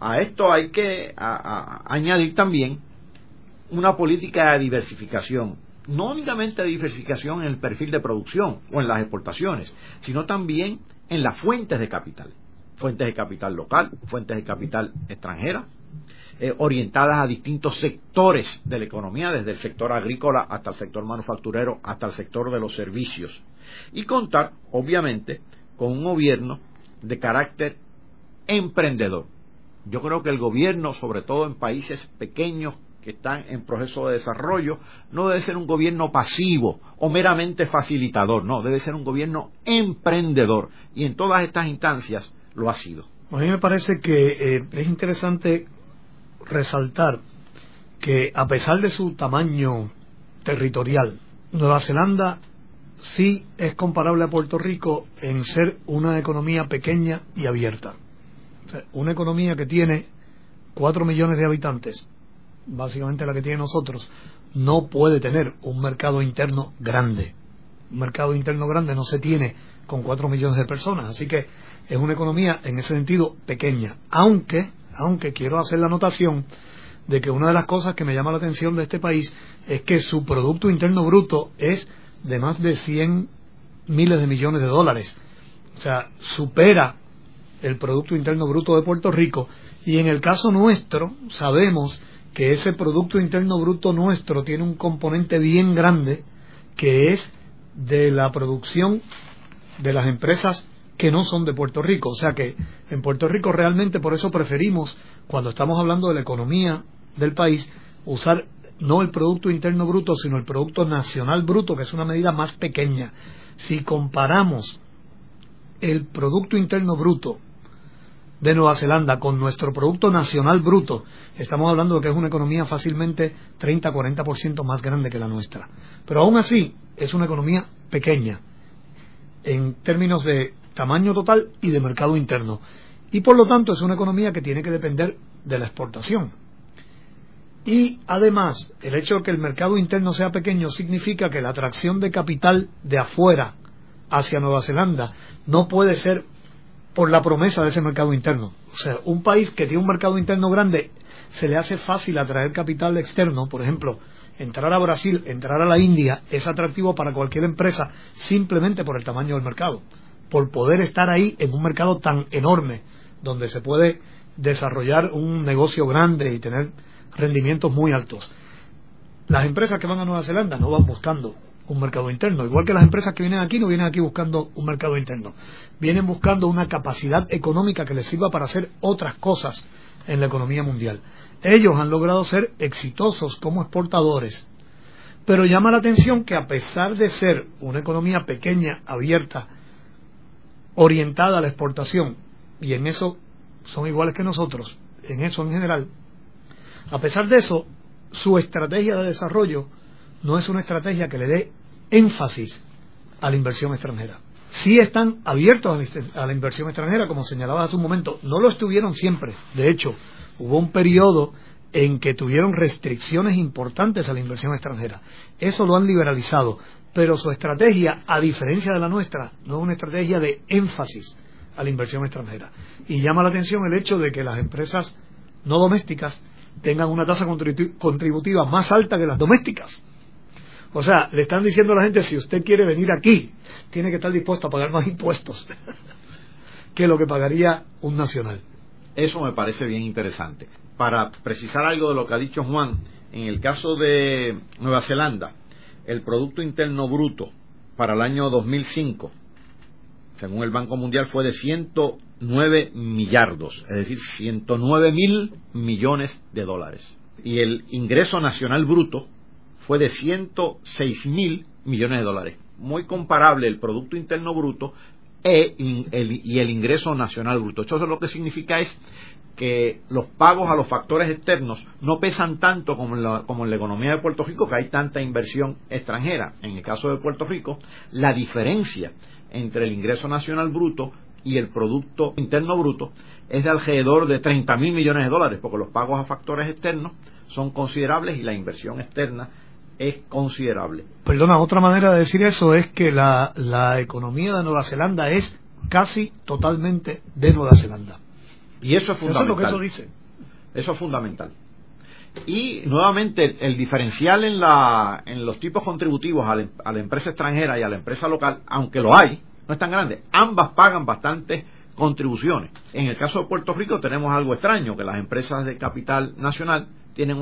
A esto hay que añadir también una política de diversificación, no únicamente de diversificación en el perfil de producción o en las exportaciones, sino también en las fuentes de capital, fuentes de capital local, fuentes de capital extranjera, eh, orientadas a distintos sectores de la economía, desde el sector agrícola hasta el sector manufacturero, hasta el sector de los servicios. Y contar, obviamente, con un gobierno de carácter emprendedor. Yo creo que el gobierno, sobre todo en países pequeños que están en proceso de desarrollo, no debe ser un gobierno pasivo o meramente facilitador, no, debe ser un gobierno emprendedor. Y en todas estas instancias lo ha sido. A mí me parece que eh, es interesante resaltar que a pesar de su tamaño territorial, Nueva Zelanda sí es comparable a Puerto Rico en ser una economía pequeña y abierta. una economía que tiene cuatro millones de habitantes, básicamente la que tiene nosotros, no puede tener un mercado interno grande. Un mercado interno grande no se tiene con cuatro millones de personas, así que es una economía en ese sentido pequeña, aunque, aunque quiero hacer la anotación de que una de las cosas que me llama la atención de este país es que su Producto Interno Bruto es de más de 100 miles de millones de dólares. O sea, supera el Producto Interno Bruto de Puerto Rico y en el caso nuestro sabemos que ese Producto Interno Bruto nuestro tiene un componente bien grande que es de la producción de las empresas que no son de Puerto Rico. O sea que en Puerto Rico realmente por eso preferimos, cuando estamos hablando de la economía del país, usar no el Producto Interno Bruto, sino el Producto Nacional Bruto, que es una medida más pequeña. Si comparamos el Producto Interno Bruto de Nueva Zelanda con nuestro Producto Nacional Bruto, estamos hablando de que es una economía fácilmente 30-40% más grande que la nuestra. Pero aún así es una economía pequeña en términos de tamaño total y de mercado interno. Y por lo tanto es una economía que tiene que depender de la exportación. Y además, el hecho de que el mercado interno sea pequeño significa que la atracción de capital de afuera hacia Nueva Zelanda no puede ser por la promesa de ese mercado interno. O sea, un país que tiene un mercado interno grande se le hace fácil atraer capital externo, por ejemplo, entrar a Brasil, entrar a la India es atractivo para cualquier empresa simplemente por el tamaño del mercado, por poder estar ahí en un mercado tan enorme donde se puede desarrollar un negocio grande y tener rendimientos muy altos. Las empresas que van a Nueva Zelanda no van buscando un mercado interno, igual que las empresas que vienen aquí no vienen aquí buscando un mercado interno, vienen buscando una capacidad económica que les sirva para hacer otras cosas en la economía mundial. Ellos han logrado ser exitosos como exportadores, pero llama la atención que a pesar de ser una economía pequeña, abierta, orientada a la exportación, y en eso son iguales que nosotros, en eso en general, a pesar de eso, su estrategia de desarrollo no es una estrategia que le dé énfasis a la inversión extranjera. Sí están abiertos a la inversión extranjera, como señalaba hace un momento, no lo estuvieron siempre. De hecho, hubo un periodo en que tuvieron restricciones importantes a la inversión extranjera. Eso lo han liberalizado, pero su estrategia, a diferencia de la nuestra, no es una estrategia de énfasis a la inversión extranjera. Y llama la atención el hecho de que las empresas no domésticas tengan una tasa contributiva más alta que las domésticas. O sea, le están diciendo a la gente, si usted quiere venir aquí, tiene que estar dispuesto a pagar más impuestos que lo que pagaría un nacional. Eso me parece bien interesante. Para precisar algo de lo que ha dicho Juan, en el caso de Nueva Zelanda, el Producto Interno Bruto para el año 2005, según el Banco Mundial, fue de 109 millardos, es decir, 109 mil millones de dólares. Y el ingreso nacional bruto fue de 106 mil millones de dólares. Muy comparable el Producto Interno Bruto e y el ingreso nacional bruto. Eso lo que significa es que los pagos a los factores externos no pesan tanto como en, la, como en la economía de Puerto Rico, que hay tanta inversión extranjera. En el caso de Puerto Rico, la diferencia entre el ingreso nacional bruto y el Producto Interno Bruto es de alrededor de 30 mil millones de dólares, porque los pagos a factores externos son considerables y la inversión externa es considerable. Perdona, otra manera de decir eso es que la, la economía de Nueva Zelanda es casi totalmente de Nueva Zelanda. Y eso es fundamental. Eso es lo que eso dice. Eso es fundamental. Y nuevamente, el diferencial en, la, en los tipos contributivos a la, empresa extranjera y a la empresa local, aunque lo hay, no es tan grande. Ambas pagan bastante contribuciones. En el caso de Puerto Rico tenemos algo extraño, que las empresas de capital nacional tienen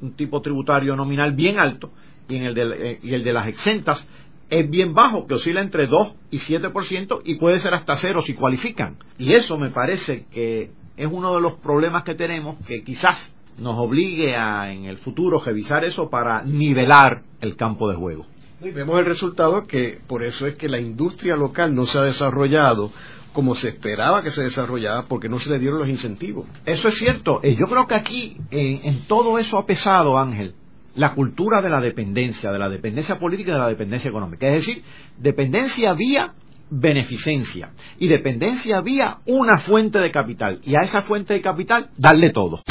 un tipo tributario nominal bien alto y, en el de, eh, y el de las exentas es bien bajo, que oscila entre 2 y 7% y puede ser hasta cero si cualifican. Y eso me parece que es uno de los problemas que tenemos que quizás nos obligue a en el futuro revisar eso para nivelar el campo de juego. Vemos el resultado que por eso es que la industria local no se ha desarrollado como se esperaba que se desarrollara porque no se le dieron los incentivos. Eso es cierto. Eh, yo creo que aquí en todo eso ha pesado, Ángel, la cultura de la dependencia, de la dependencia política y de la dependencia económica. Es decir, dependencia vía beneficencia y dependencia vía una fuente de capital y a esa fuente de capital darle todo.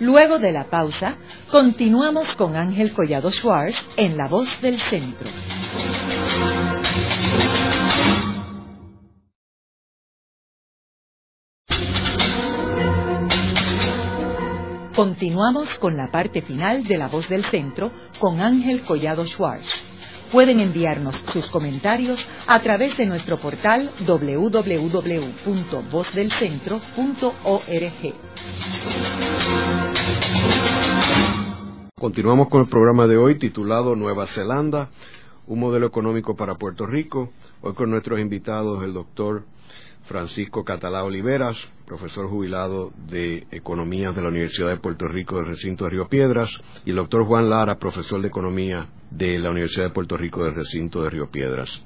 Luego de la pausa, continuamos con Ángel Collado Schwartz en La Voz del Centro. Continuamos con la parte final de La Voz del Centro con Ángel Collado Schwartz. Pueden enviarnos sus comentarios a través de nuestro portal www.vozdelcentro.org. Continuamos con el programa de hoy titulado Nueva Zelanda, un modelo económico para Puerto Rico. Hoy con nuestros invitados el doctor Francisco Catalá Oliveras, profesor jubilado de Economía de la Universidad de Puerto Rico del recinto de Río Piedras, y el doctor Juan Lara, profesor de Economía de la Universidad de Puerto Rico del recinto de Río Piedras.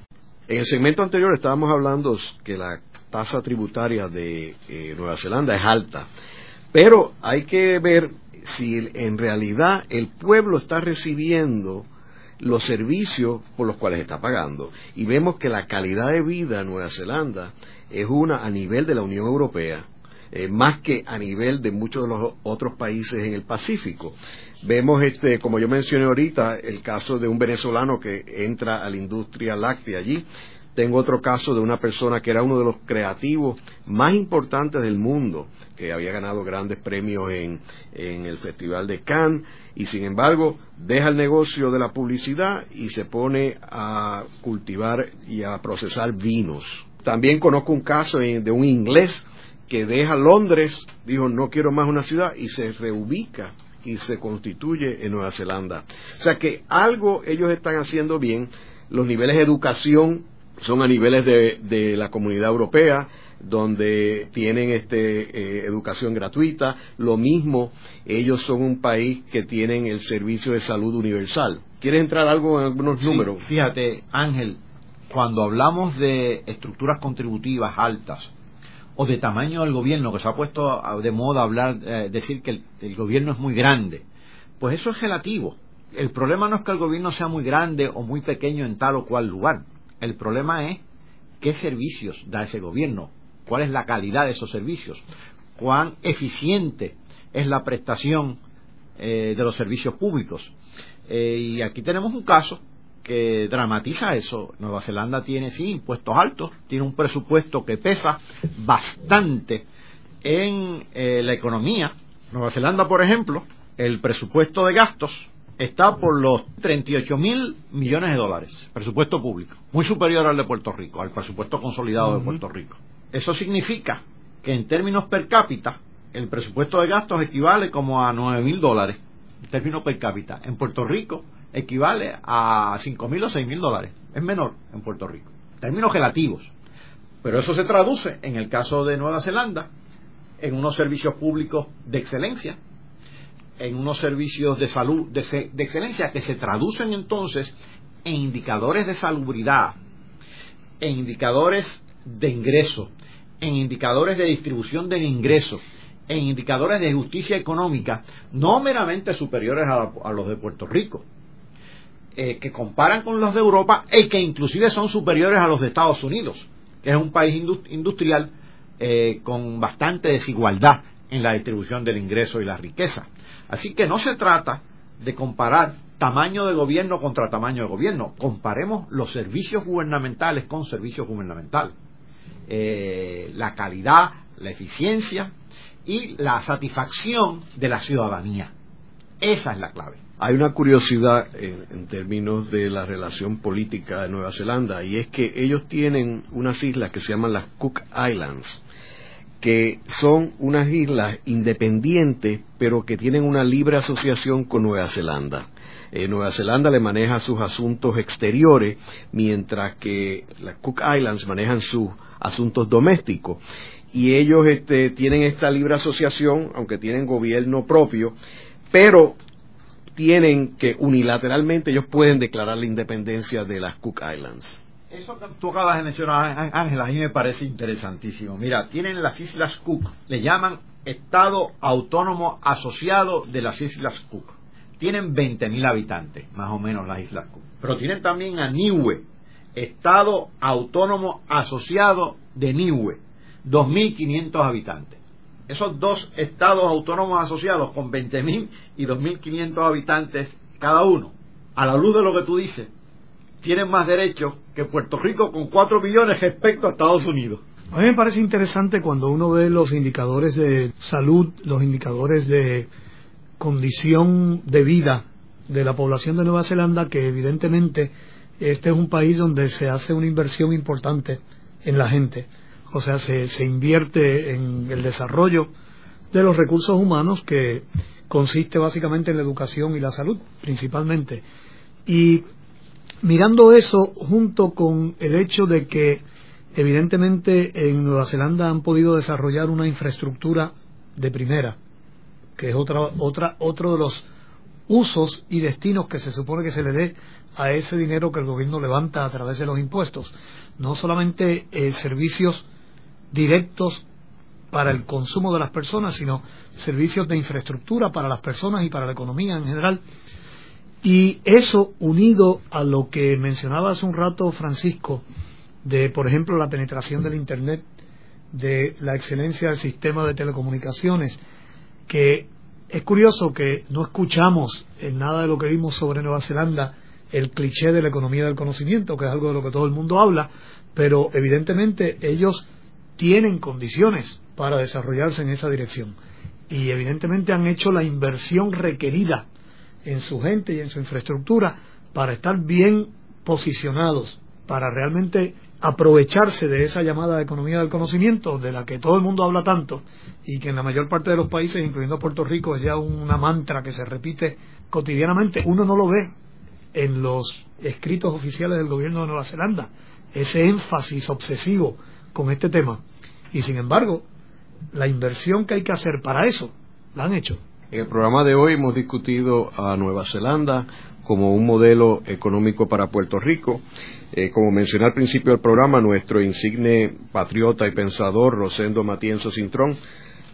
En el segmento anterior estábamos hablando que la tasa tributaria de eh, Nueva Zelanda es alta, pero hay que ver si en realidad el pueblo está recibiendo los servicios por los cuales está pagando. Y vemos que la calidad de vida en Nueva Zelanda es una a nivel de la Unión Europea, eh, más que a nivel de muchos de los otros países en el Pacífico. Vemos, este, como yo mencioné ahorita, el caso de un venezolano que entra a la industria láctea allí. Tengo otro caso de una persona que era uno de los creativos más importantes del mundo, que había ganado grandes premios en, en el Festival de Cannes y sin embargo deja el negocio de la publicidad y se pone a cultivar y a procesar vinos también conozco un caso de un inglés que deja Londres, dijo no quiero más una ciudad y se reubica y se constituye en Nueva Zelanda. O sea que algo ellos están haciendo bien, los niveles de educación son a niveles de, la comunidad europea, donde tienen este, eh, educación gratuita. Lo mismo, ellos son un país que tienen el servicio de salud universal. ¿Quieres entrar algo en algunos números? Fíjate, Ángel, cuando hablamos de estructuras contributivas altas o de tamaño del gobierno, que se ha puesto de moda hablar, eh, decir que el, gobierno es muy grande, pues eso es relativo. El problema no es que el gobierno sea muy grande o muy pequeño en tal o cual lugar. El problema es qué servicios da ese gobierno, cuál es la calidad de esos servicios, cuán eficiente es la prestación eh, de los servicios públicos. Eh, y aquí tenemos un caso que dramatiza eso. Nueva Zelanda tiene, sí, impuestos altos, tiene un presupuesto que pesa bastante en eh, la economía. Nueva Zelanda, por ejemplo, el presupuesto de gastos está por los 38 mil millones de dólares, presupuesto público, muy superior al de Puerto Rico, al presupuesto consolidado de Puerto Rico. Eso significa que en términos per cápita, el presupuesto de gastos equivale como a 9 mil dólares, en términos per cápita. En Puerto Rico equivale a 5.000 o 6.000 dólares. Es menor en Puerto Rico. Términos relativos. Pero eso se traduce, en el caso de Nueva Zelanda, en unos servicios públicos de excelencia, en unos servicios de salud de, excelencia que se traducen entonces en indicadores de salubridad, en indicadores de ingreso, en indicadores de distribución del ingreso, en indicadores de justicia económica, no meramente superiores a los de Puerto Rico, eh, que comparan con los de Europa y que inclusive son superiores a los de Estados Unidos, que es un país industrial eh, con bastante desigualdad en la distribución del ingreso y la riqueza. Así que no se trata de comparar tamaño de gobierno contra tamaño de gobierno. Comparemos los servicios gubernamentales con servicios gubernamentales. Eh, la calidad, la eficiencia y la satisfacción de la ciudadanía. Esa es la clave. Hay una curiosidad en, términos de la relación política de Nueva Zelanda y es que ellos tienen unas islas que se llaman las Cook Islands, que son unas islas independientes pero que tienen una libre asociación con Nueva Zelanda. Eh, Nueva Zelanda le maneja sus asuntos exteriores, mientras que las Cook Islands manejan sus asuntos domésticos. Y ellos este, tienen esta libre asociación, aunque tienen gobierno propio, pero tienen que unilateralmente ellos pueden declarar la independencia de las Cook Islands. Eso que tú acabas de mencionar, Ángel, a mí me parece interesantísimo. Mira, tienen las Islas Cook, le llaman Estado Autónomo Asociado de las Islas Cook. Tienen 20.000 habitantes, más o menos las Islas Cook. Pero tienen también a Niue, Estado Autónomo Asociado de Niue, 2.500 habitantes esos dos estados autónomos asociados con 20.000 y 2.500 habitantes cada uno, a la luz de lo que tú dices, tienen más derechos que Puerto Rico con 4 millones respecto a Estados Unidos. A mí me parece interesante cuando uno ve los indicadores de salud, los indicadores de condición de vida de la población de Nueva Zelanda, que evidentemente este es un país donde se hace una inversión importante en la gente o sea, se, se invierte en el desarrollo de los recursos humanos que consiste básicamente en la educación y la salud, principalmente. Y mirando eso junto con el hecho de que evidentemente en Nueva Zelanda han podido desarrollar una infraestructura de primera, que es otra, otra, otro de los usos y destinos que se supone que se le dé a ese dinero que el gobierno levanta a través de los impuestos. No solamente eh, servicios directos para el consumo de las personas, sino servicios de infraestructura para las personas y para la economía en general. Y eso unido a lo que mencionaba hace un rato Francisco, de por ejemplo la penetración del Internet, de la excelencia del sistema de telecomunicaciones, que es curioso que no escuchamos en nada de lo que vimos sobre Nueva Zelanda el cliché de la economía del conocimiento, que es algo de lo que todo el mundo habla, pero evidentemente ellos tienen condiciones para desarrollarse en esa dirección. Y evidentemente han hecho la inversión requerida en su gente y en su infraestructura para estar bien posicionados, para realmente aprovecharse de esa llamada economía del conocimiento, de la que todo el mundo habla tanto y que en la mayor parte de los países, incluyendo Puerto Rico, es ya una mantra que se repite cotidianamente. Uno no lo ve en los escritos oficiales del gobierno de Nueva Zelanda, ese énfasis obsesivo con este tema. Y sin embargo, la inversión que hay que hacer para eso, la han hecho. En el programa de hoy hemos discutido a Nueva Zelanda como un modelo económico para Puerto Rico. Eh, como mencioné al principio del programa, nuestro insigne patriota y pensador Rosendo Matienzo Cintrón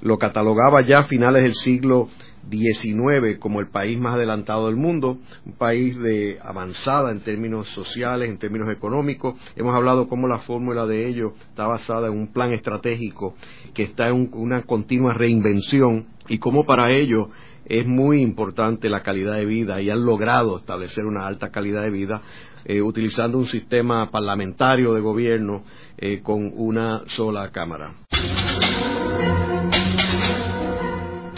lo catalogaba ya a finales del siglo XIX como el país más adelantado del mundo, un país de avanzada en términos sociales, en términos económicos. Hemos hablado cómo la fórmula de ello está basada en un plan estratégico que está en una continua reinvención y cómo para ello es muy importante la calidad de vida y han logrado establecer una alta calidad de vida eh, utilizando un sistema parlamentario de gobierno eh, con una sola Cámara.